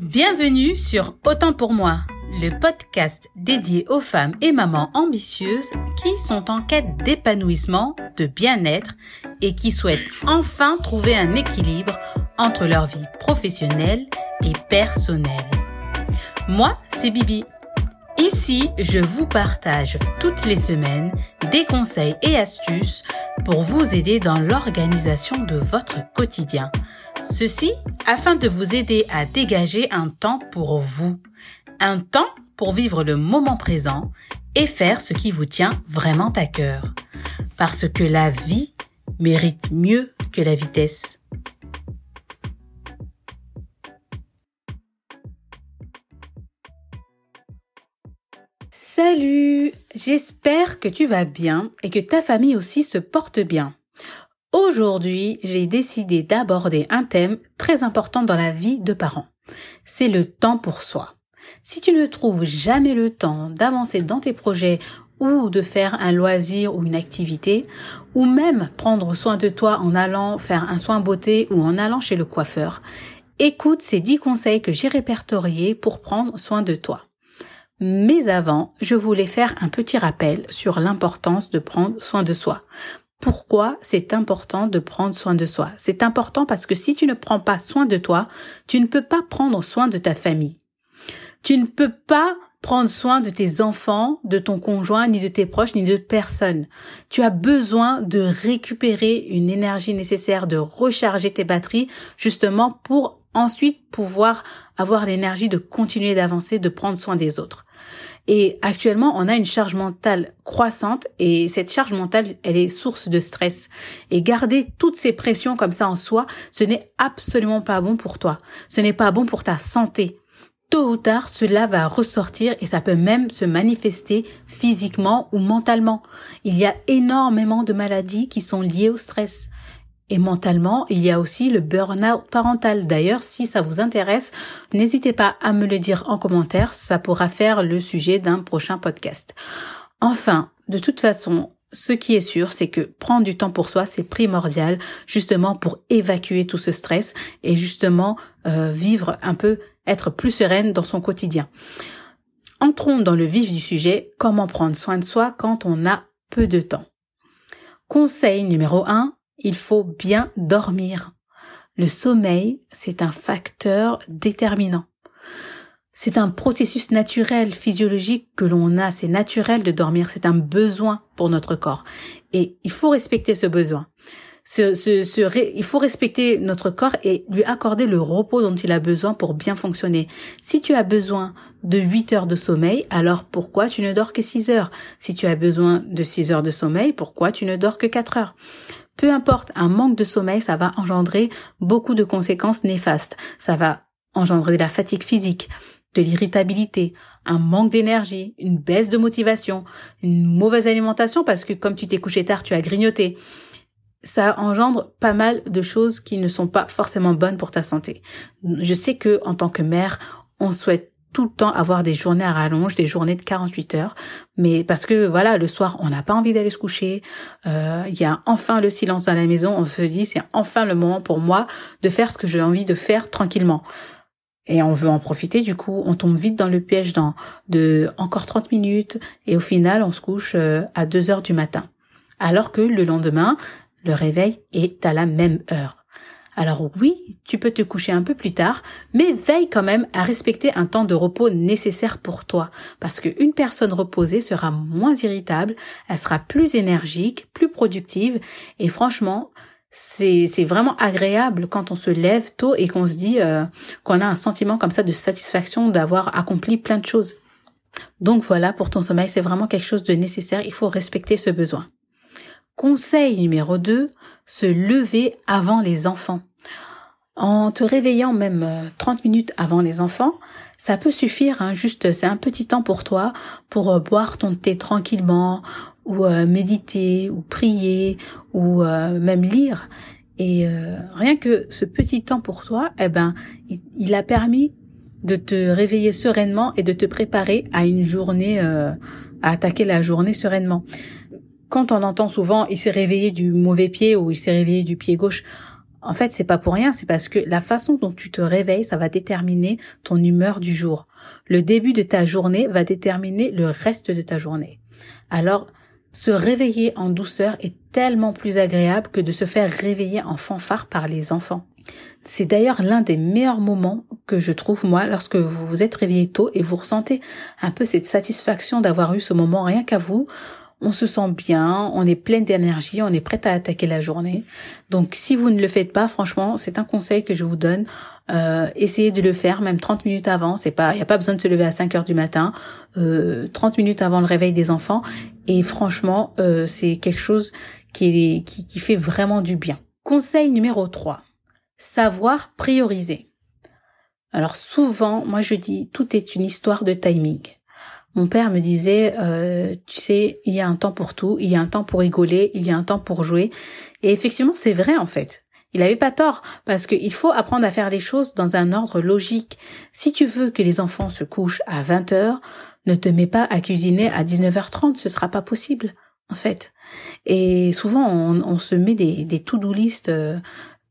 Bienvenue sur Autant pour moi, le podcast dédié aux femmes et mamans ambitieuses qui sont en quête d'épanouissement, de bien-être et qui souhaitent enfin trouver un équilibre entre leur vie professionnelle et personnelle. Moi, c'est Bibi. Ici, je vous partage toutes les semaines des conseils et astuces pour vous aider dans l'organisation de votre quotidien. Ceci afin de vous aider à dégager un temps pour vous. Un temps pour vivre le moment présent et faire ce qui vous tient vraiment à cœur. Parce que la vie mérite mieux que la vitesse. Salut J'espère que tu vas bien et que ta famille aussi se porte bien. Aujourd'hui, j'ai décidé d'aborder un thème très important dans la vie de parents. C'est le temps pour soi. Si tu ne trouves jamais le temps d'avancer dans tes projets ou de faire un loisir ou une activité, ou même prendre soin de toi en allant faire un soin beauté ou en allant chez le coiffeur, écoute ces 10 conseils que j'ai répertoriés pour prendre soin de toi. Mais avant, je voulais faire un petit rappel sur l'importance de prendre soin de soi. Pourquoi c'est important de prendre soin de soi? C'est important parce que si tu ne prends pas soin de toi, tu ne peux pas prendre soin de ta famille. Tu ne peux pas prendre soin de tes enfants, de ton conjoint, ni de tes proches, ni de personne. Tu as besoin de récupérer une énergie nécessaire, de recharger tes batteries, justement pour ensuite pouvoir avoir l'énergie de continuer d'avancer, de prendre soin des autres. Et actuellement, on a une charge mentale croissante et cette charge mentale, elle est source de stress. Et garder toutes ces pressions comme ça en soi, ce n'est absolument pas bon pour toi. Ce n'est pas bon pour ta santé. Tôt ou tard, cela va ressortir et ça peut même se manifester physiquement ou mentalement. Il y a énormément de maladies qui sont liées au stress. Et mentalement, il y a aussi le burn-out parental. D'ailleurs, si ça vous intéresse, n'hésitez pas à me le dire en commentaire, ça pourra faire le sujet d'un prochain podcast. Enfin, de toute façon, ce qui est sûr, c'est que prendre du temps pour soi, c'est primordial, justement pour évacuer tout ce stress et justement euh, vivre un peu, être plus sereine dans son quotidien. Entrons dans le vif du sujet, comment prendre soin de soi quand on a peu de temps? Conseil numéro 1, il faut bien dormir. Le sommeil, c'est un facteur déterminant. C'est un processus naturel, physiologique que l'on a. C'est naturel de dormir. C'est un besoin pour notre corps. Et il faut respecter ce besoin. il faut respecter notre corps et lui accorder le repos dont il a besoin pour bien fonctionner. Si tu as besoin de 8 heures de sommeil, alors pourquoi tu ne dors que 6 heures? Si tu as besoin de 6 heures de sommeil, pourquoi tu ne dors que 4 heures? Peu importe, un manque de sommeil, ça va engendrer beaucoup de conséquences néfastes. Ça va engendrer de la fatigue physique, de l'irritabilité, un manque d'énergie, une baisse de motivation, une mauvaise alimentation parce que comme tu t'es couché tard, tu as grignoté. Ça engendre pas mal de choses qui ne sont pas forcément bonnes pour ta santé. Je sais que en tant que mère, on souhaite tout le temps avoir des journées à rallonge, des journées de 48 heures, mais parce que voilà, le soir, on n'a pas envie d'aller se coucher, euh, il y a enfin le silence dans la maison, on se dit c'est enfin le moment pour moi de faire ce que j'ai envie de faire tranquillement. Et on veut en profiter, du coup, on tombe vite dans le piège dans de encore 30 minutes, et au final, on se couche euh, à 2 heures du matin. Alors que le lendemain, le réveil est à la même heure. Alors oui, tu peux te coucher un peu plus tard, mais veille quand même à respecter un temps de repos nécessaire pour toi, parce qu'une personne reposée sera moins irritable, elle sera plus énergique, plus productive, et franchement, c'est vraiment agréable quand on se lève tôt et qu'on se dit euh, qu'on a un sentiment comme ça de satisfaction d'avoir accompli plein de choses. Donc voilà, pour ton sommeil, c'est vraiment quelque chose de nécessaire, il faut respecter ce besoin. Conseil numéro 2, se lever avant les enfants. En te réveillant même 30 euh, minutes avant les enfants, ça peut suffire, hein, juste c'est un petit temps pour toi pour euh, boire ton thé tranquillement ou euh, méditer ou prier ou même lire. Et rien que ce petit temps pour toi, eh ben, il, a permis de te réveiller sereinement et de te préparer à une journée, à attaquer la journée sereinement. Quand on entend souvent il s'est réveillé du mauvais pied ou il s'est réveillé du pied gauche, En fait, c'est pas pour rien, c'est parce que la façon dont tu te réveilles, ça va déterminer ton humeur du jour. Le début de ta journée va déterminer le reste de ta journée. Alors, se réveiller en douceur est tellement plus agréable que de se faire réveiller en fanfare par les enfants. C'est d'ailleurs l'un des meilleurs moments que je trouve moi lorsque vous vous êtes réveillé tôt et vous ressentez un peu cette satisfaction d'avoir eu ce moment rien qu'à vous. On se sent bien, on est plein d'énergie, on est prêt à attaquer la journée. Donc si vous ne le faites pas, franchement, c'est un conseil que je vous donne. Euh, essayez de le faire même 30 minutes avant. C'est pas, y a pas besoin de se lever à 5 heures du matin. Euh, 30 minutes avant le réveil des enfants. Et franchement, euh, c'est quelque chose qui, qui fait vraiment du bien. Conseil numéro 3 savoir prioriser. Alors souvent, moi je dis, tout est une histoire de timing. Mon père me disait, euh, tu sais, il y a un temps pour tout, il y a un temps pour rigoler, il y a un temps pour jouer. Et effectivement, c'est vrai en fait. Il avait pas tort, parce qu'il faut apprendre à faire les choses dans un ordre logique. Si tu veux que les enfants se couchent à 20 heures, ne te mets pas à cuisiner à 19h30, ce sera pas possible, en fait. Et souvent, on, se met des, des to-do list euh,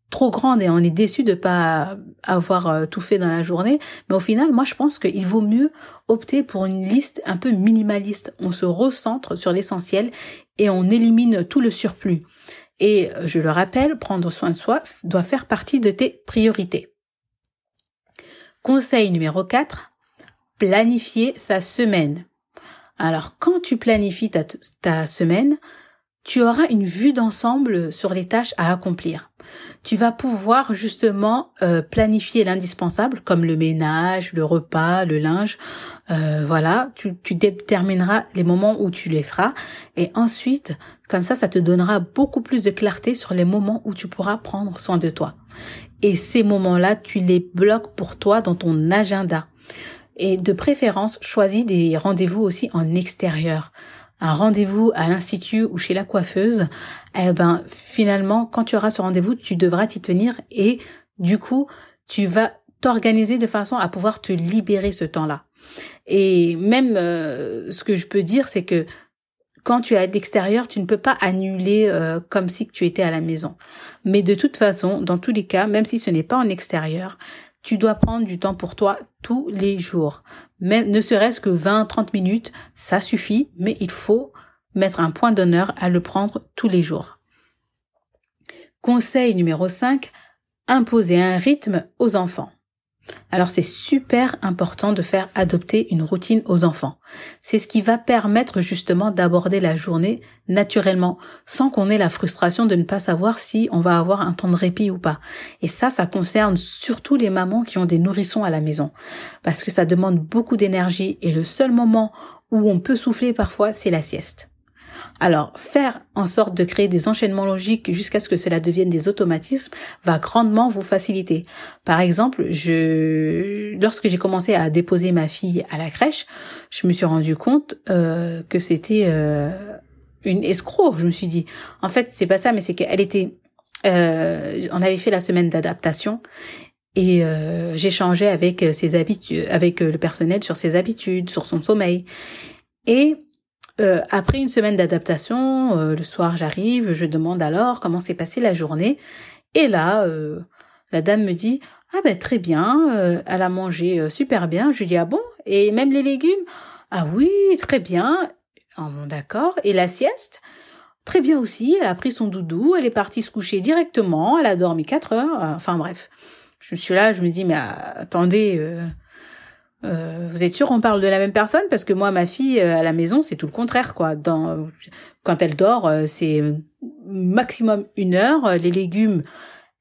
trop grande et on est déçu de pas avoir euh, tout fait dans la journée. Mais au final, moi, je pense qu'il vaut mieux opter pour une liste un peu minimaliste. On se recentre sur l'essentiel et on élimine tout le surplus. Et euh, je le rappelle, prendre soin de soi doit faire partie de tes priorités. Conseil numéro 4, planifier sa semaine. Alors, quand tu planifies ta, ta semaine, tu auras une vue d'ensemble sur les tâches à accomplir tu vas pouvoir justement euh, planifier l'indispensable comme le ménage, le repas, le linge. Euh, voilà, tu, tu détermineras les moments où tu les feras et ensuite, comme ça, ça te donnera beaucoup plus de clarté sur les moments où tu pourras prendre soin de toi. Et ces moments-là, tu les bloques pour toi dans ton agenda. Et de préférence, choisis des rendez-vous aussi en extérieur un rendez-vous à l'institut ou chez la coiffeuse, eh ben finalement quand tu auras ce rendez-vous, tu devras t'y tenir et du coup, tu vas t'organiser de façon à pouvoir te libérer ce temps-là. Et même euh, ce que je peux dire c'est que quand tu es à l'extérieur, tu ne peux pas annuler euh, comme si tu étais à la maison. Mais de toute façon, dans tous les cas, même si ce n'est pas en extérieur, tu dois prendre du temps pour toi tous les jours. Même, ne serait-ce que 20, 30 minutes, ça suffit, mais il faut mettre un point d'honneur à le prendre tous les jours. Conseil numéro 5, imposer un rythme aux enfants. Alors c'est super important de faire adopter une routine aux enfants. C'est ce qui va permettre justement d'aborder la journée naturellement, sans qu'on ait la frustration de ne pas savoir si on va avoir un temps de répit ou pas. Et ça, ça concerne surtout les mamans qui ont des nourrissons à la maison, parce que ça demande beaucoup d'énergie et le seul moment où on peut souffler parfois, c'est la sieste. Alors, faire en sorte de créer des enchaînements logiques jusqu'à ce que cela devienne des automatismes va grandement vous faciliter. Par exemple, je, lorsque j'ai commencé à déposer ma fille à la crèche, je me suis rendu compte euh, que c'était euh, une escroc. Je me suis dit, en fait, c'est pas ça, mais c'est qu'elle était, euh, on avait fait la semaine d'adaptation et j'échangeais avec ses habitudes, avec le personnel sur ses habitudes, sur son sommeil. Et euh, après une semaine d'adaptation, euh, le soir j'arrive, je demande alors comment s'est passée la journée. Et là, euh, la dame me dit ah ben très bien, elle a mangé super bien. Je dis ah bon? Et même les légumes? Ah oui très bien. Oh, d'accord et la sieste? Très bien aussi. Elle a pris son doudou, elle est partie se coucher directement, elle a dormi quatre heures. Enfin bref, je suis là, je me dis mais attendez euh, vous êtes sûr on parle de la même personne? Parce que moi ma fille euh, à la maison c'est tout le contraire quoi. Dans quand elle dort euh, c'est maximum une heure. Les légumes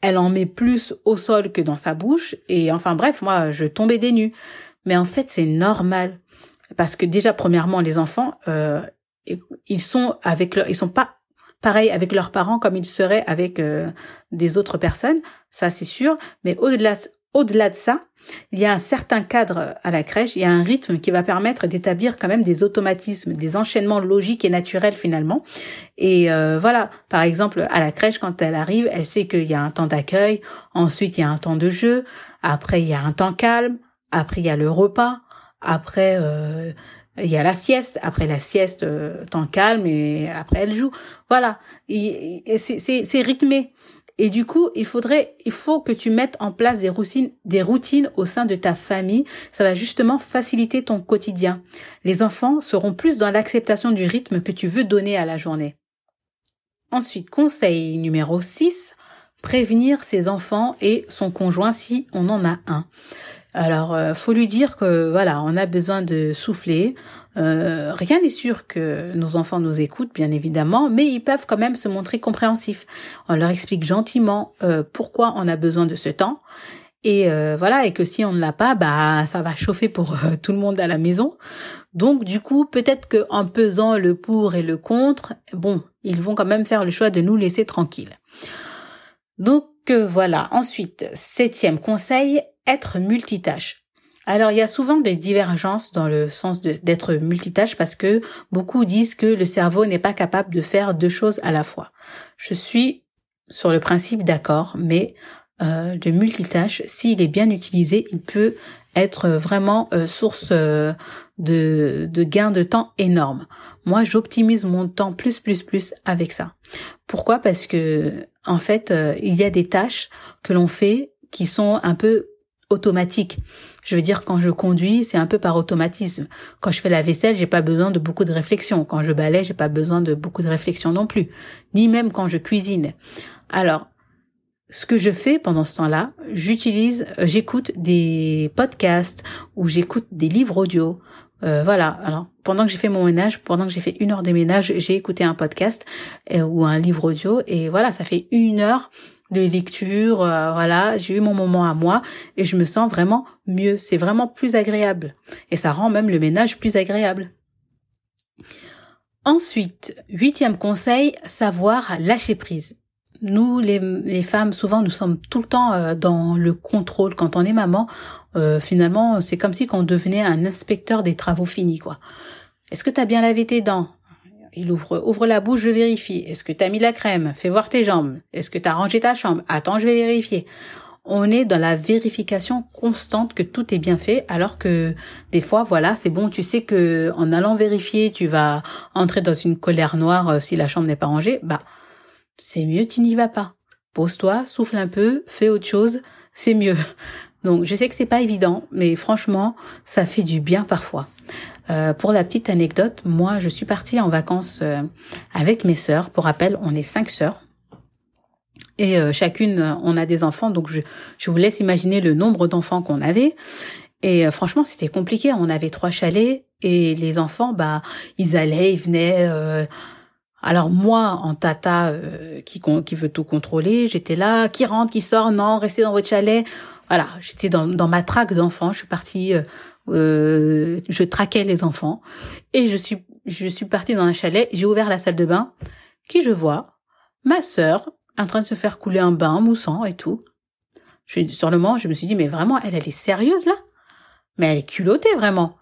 elle en met plus au sol que dans sa bouche et enfin bref moi je tombais des nues. Mais en fait c'est normal parce que déjà premièrement les enfants ils sont avec leur, ils sont pas pareils avec leurs parents comme ils seraient avec des autres personnes ça c'est sûr mais au-delà au-delà de ça il y a un certain cadre à la crèche, il y a un rythme qui va permettre d'établir quand même des automatismes, des enchaînements logiques et naturels finalement. Et euh, voilà, par exemple, à la crèche, quand elle arrive, elle sait qu'il y a un temps d'accueil, ensuite il y a un temps de jeu, après il y a un temps calme, après il y a le repas, après euh, il y a la sieste, après la sieste, euh, temps calme, et après elle joue. Voilà, c'est rythmé. Et du coup, il faudrait, il faut que tu mettes en place des routines, des routines au sein de ta famille. Ça va justement faciliter ton quotidien. Les enfants seront plus dans l'acceptation du rythme que tu veux donner à la journée. Ensuite, conseil numéro 6, prévenir ses enfants et son conjoint si on en a un. Alors, euh, faut lui dire que voilà, on a besoin de souffler. Euh, rien n'est sûr que nos enfants nous écoutent, bien évidemment, mais ils peuvent quand même se montrer compréhensifs. On leur explique gentiment euh, pourquoi on a besoin de ce temps. Et voilà, et que si on ne l'a pas, bah ça va chauffer pour tout le monde à la maison. Donc du coup, peut-être que en pesant le pour et le contre, bon, ils vont quand même faire le choix de nous laisser tranquilles. Donc voilà. Ensuite, septième conseil, être multitâche. Alors il y a souvent des divergences dans le sens d'être multitâche parce que beaucoup disent que le cerveau n'est pas capable de faire deux choses à la fois. Je suis sur le principe d'accord, mais euh, de multitâche, s'il est bien utilisé, il peut être vraiment euh, source euh, de, de gain de temps énorme. Moi, j'optimise mon temps plus plus plus avec ça. Pourquoi? Parce que en fait, il y a des tâches que l'on fait qui sont un peu automatiques. Je veux dire, quand je conduis, c'est un peu par automatisme. Quand je fais la vaisselle, j'ai pas besoin de beaucoup de réflexion. Quand je balaye, j'ai pas besoin de beaucoup de réflexion non plus. Ni même quand je cuisine. Alors, ce que je fais pendant ce temps-là, j'utilise, euh, j'écoute des podcasts ou j'écoute des livres audio. Euh, voilà. Alors pendant que j'ai fait mon ménage, pendant que j'ai fait une heure de ménage, j'ai écouté un podcast euh, ou un livre audio et voilà, ça fait une heure de lecture. voilà, j'ai eu mon moment à moi et je me sens vraiment mieux. C'est vraiment plus agréable et ça rend même le ménage plus agréable. Ensuite, huitième conseil, savoir lâcher prise nous, les, femmes, souvent, nous sommes tout le temps euh, dans le contrôle. Quand on est maman, euh, finalement, c'est comme si on devenait un inspecteur des travaux finis, quoi. Est-ce que tu as bien lavé tes dents? Il ouvre, ouvre la bouche, je vérifie. Est-ce que tu as mis la crème? Fais voir tes jambes. Est-ce que tu as rangé ta chambre? Attends, je vais vérifier. On est dans la vérification constante que tout est bien fait, alors que des fois, voilà, c'est bon, tu sais que en allant vérifier, tu vas entrer dans une colère noire euh, si la chambre n'est pas rangée. Bah, c'est mieux tu n'y vas pas. Pose-toi, souffle un peu, fais autre chose, c'est mieux. Donc je sais que c'est pas évident, mais franchement, ça fait du bien parfois. Euh, pour la petite anecdote, moi je suis partie en vacances euh, avec mes sœurs. Pour rappel, on est cinq sœurs. Et euh, chacune, on a des enfants, donc je, je vous laisse imaginer le nombre d'enfants qu'on avait. Et franchement, c'était compliqué. On avait trois chalets et les enfants, bah, ils allaient, ils venaient alors moi, en tata euh, qui, qui veut tout contrôler, j'étais là, qui rentre, qui sort, non, restez dans votre chalet. Voilà, j'étais dans, dans ma traque d'enfants. Je suis partie, euh, euh, je traquais les enfants et je suis je suis partie dans un chalet. J'ai ouvert la salle de bain. Qui je vois Ma sœur en train de se faire couler un bain moussant et tout. Je, sur le moment, je me suis dit mais vraiment, elle, elle est sérieuse là? Mais elle est culottée vraiment.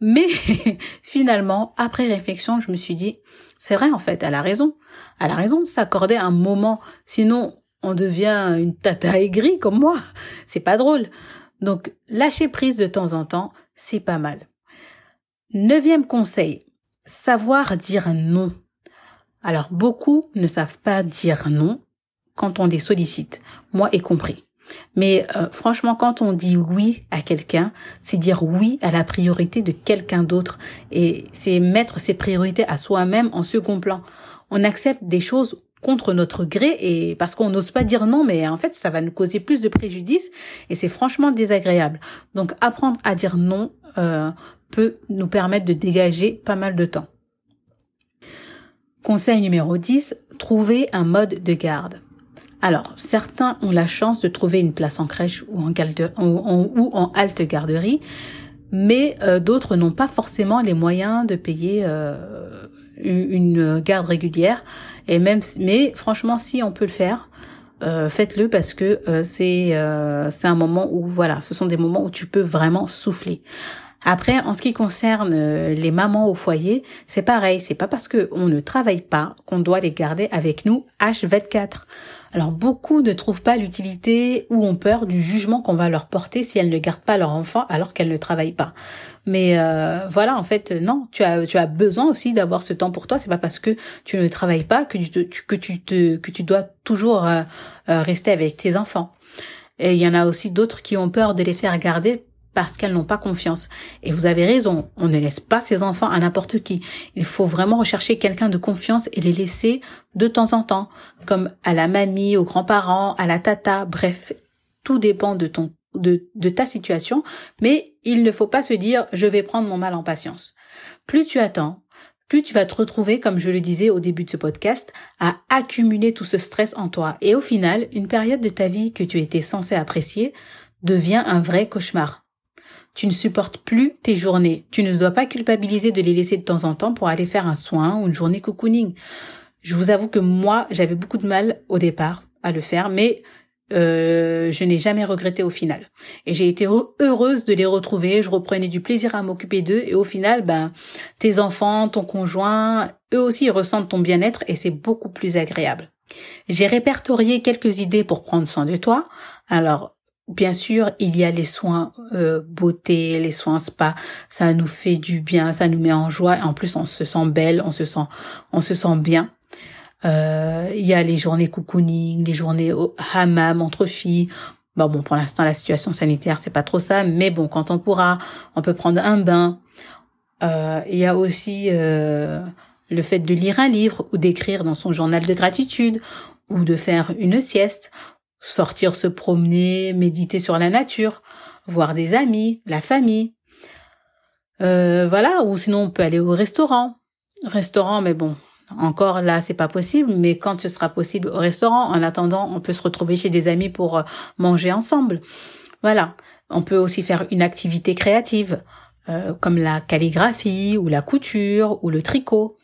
Mais finalement, après réflexion, je me suis dit c'est vrai, en fait, elle a raison. Elle a raison de s'accorder un moment. Sinon, on devient une tata aigrie comme moi. C'est pas drôle. Donc, lâcher prise de temps en temps, c'est pas mal. Neuvième conseil. Savoir dire non. Alors, beaucoup ne savent pas dire non quand on les sollicite. Moi y compris. Mais euh, franchement, quand on dit oui à quelqu'un, c'est dire oui à la priorité de quelqu'un d'autre. Et c'est mettre ses priorités à soi-même en second plan. On accepte des choses contre notre gré et parce qu'on n'ose pas dire non, mais en fait, ça va nous causer plus de préjudice et c'est franchement désagréable. Donc, apprendre à dire non euh, peut nous permettre de dégager pas mal de temps. Conseil numéro 10, trouver un mode de garde. Alors, certains ont la chance de trouver une place en crèche ou en, halte garderie, mais euh, d'autres n'ont pas forcément les moyens de payer euh, une garde régulière. Et même, mais franchement, si on peut le faire, euh, faites-le parce que c'est c'est un moment où voilà, ce sont des moments où tu peux vraiment souffler. Après, en ce qui concerne les mamans au foyer, c'est pareil. C'est pas parce que on ne travaille pas qu'on doit les garder avec nous H24. Alors beaucoup ne trouvent pas l'utilité ou ont peur du jugement qu'on va leur porter si elles ne gardent pas leur enfant alors qu'elles ne travaillent pas. Mais euh, voilà, en fait, non, tu as besoin aussi d'avoir ce temps pour toi. C'est pas parce que tu ne travailles pas que tu que tu te que tu dois toujours euh, euh, rester avec tes enfants. Et il y en a aussi d'autres qui ont peur de les faire garder parce qu'elles n'ont pas confiance. Et vous avez raison, on ne laisse pas ses enfants à n'importe qui. Il faut vraiment rechercher quelqu'un de confiance et les laisser de temps en temps, comme à la mamie, aux grands-parents, à la tata, bref, tout dépend de ton de, ta situation, mais il ne faut pas se dire je vais prendre mon mal en patience. Plus tu attends, plus tu vas te retrouver, comme je le disais au début de ce podcast, à accumuler tout ce stress en toi. Et au final, une période de ta vie que tu étais censé apprécier devient un vrai cauchemar. Tu ne supportes plus tes journées. Tu ne dois pas culpabiliser de les laisser de temps en temps pour aller faire un soin ou une journée cocooning. Je vous avoue que moi, j'avais beaucoup de mal au départ à le faire, mais euh, je n'ai jamais regretté au final. Et j'ai été heureuse de les retrouver. Je reprenais du plaisir à m'occuper d'eux. Et au final, ben, tes enfants, ton conjoint, eux aussi ressentent ton bien-être et c'est beaucoup plus agréable. J'ai répertorié quelques idées pour prendre soin de toi. Alors, Bien sûr, il y a les soins euh, beauté, les soins spa, ça nous fait du bien, ça nous met en joie. En plus, on se sent belle, on se sent, on se sent bien. Euh, il y a les journées cocooning, les journées au hammam entre filles. Bon, bon, pour l'instant, la situation sanitaire, c'est pas trop ça, mais bon, quand on pourra, on peut prendre un bain. Euh, il y a aussi le fait de lire un livre ou d'écrire dans son journal de gratitude ou de faire une sieste sortir se promener, méditer sur la nature, voir des amis, la famille. Euh, voilà, ou sinon on peut aller au restaurant. Restaurant, mais bon, encore là, c'est pas possible, mais quand ce sera possible au restaurant, en attendant, on peut se retrouver chez des amis pour euh, manger ensemble. Voilà. On peut aussi faire une activité créative, euh, comme la calligraphie, ou la couture, ou le tricot.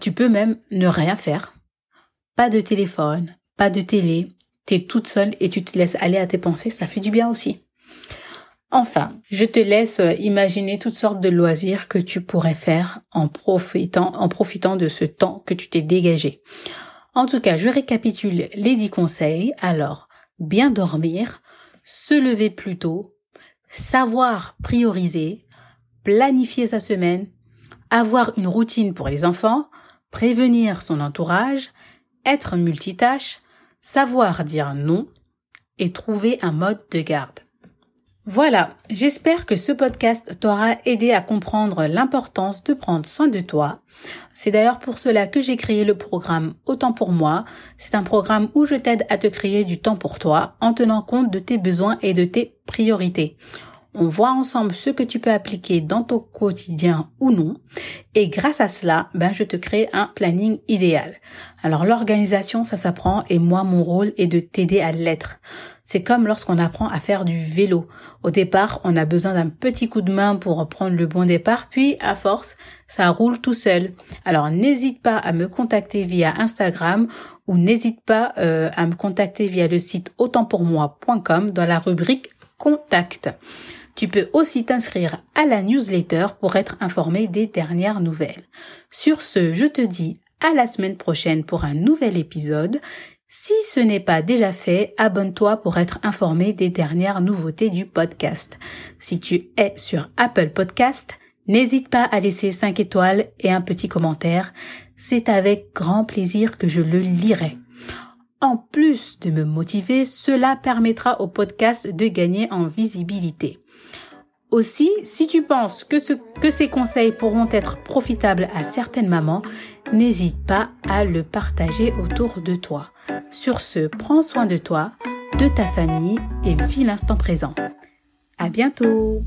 tu peux même ne rien faire. Pas de téléphone, pas de télé, t'es toute seule et tu te laisses aller à tes pensées, ça fait du bien aussi. Enfin, je te laisse euh, imaginer toutes sortes de loisirs que tu pourrais faire en profitant, en profitant de ce temps que tu t'es dégagé. En tout cas, je récapitule les dix conseils. Alors, bien dormir, se lever plus tôt, savoir prioriser, planifier sa semaine, avoir une routine pour les enfants, prévenir son entourage, être multitâche, savoir dire non et trouver un mode de garde. Voilà, j'espère que ce podcast t'aura aidé à comprendre l'importance de prendre soin de toi. C'est d'ailleurs pour cela que j'ai créé le programme Autant pour moi. C'est un programme où je t'aide à te créer du temps pour toi en tenant compte de tes besoins et de tes priorités. On voit ensemble ce que tu peux appliquer dans ton quotidien ou non. Et grâce à cela, ben, je te crée un planning idéal. Alors l'organisation, ça s'apprend et moi, mon rôle est de t'aider à l'être. C'est comme lorsqu'on apprend à faire du vélo. Au départ, on a besoin d'un petit coup de main pour prendre le bon départ, puis à force, ça roule tout seul. Alors n'hésite pas à me contacter via Instagram ou n'hésite pas euh, à me contacter via le site autantpourmoi.com dans la rubrique Contact. Tu peux aussi t'inscrire à la newsletter pour être informé des dernières nouvelles. Sur ce, je te dis à la semaine prochaine pour un nouvel épisode. Si ce n'est pas déjà fait, abonne-toi pour être informé des dernières nouveautés du podcast. Si tu es sur Apple Podcast, n'hésite pas à laisser 5 étoiles et un petit commentaire. C'est avec grand plaisir que je le lirai. En plus de me motiver, cela permettra au podcast de gagner en visibilité. Aussi, si tu penses que, ce, que ces conseils pourront être profitables à certaines mamans, n'hésite pas à le partager autour de toi. Sur ce, prends soin de toi, de ta famille et vis l'instant présent. À bientôt!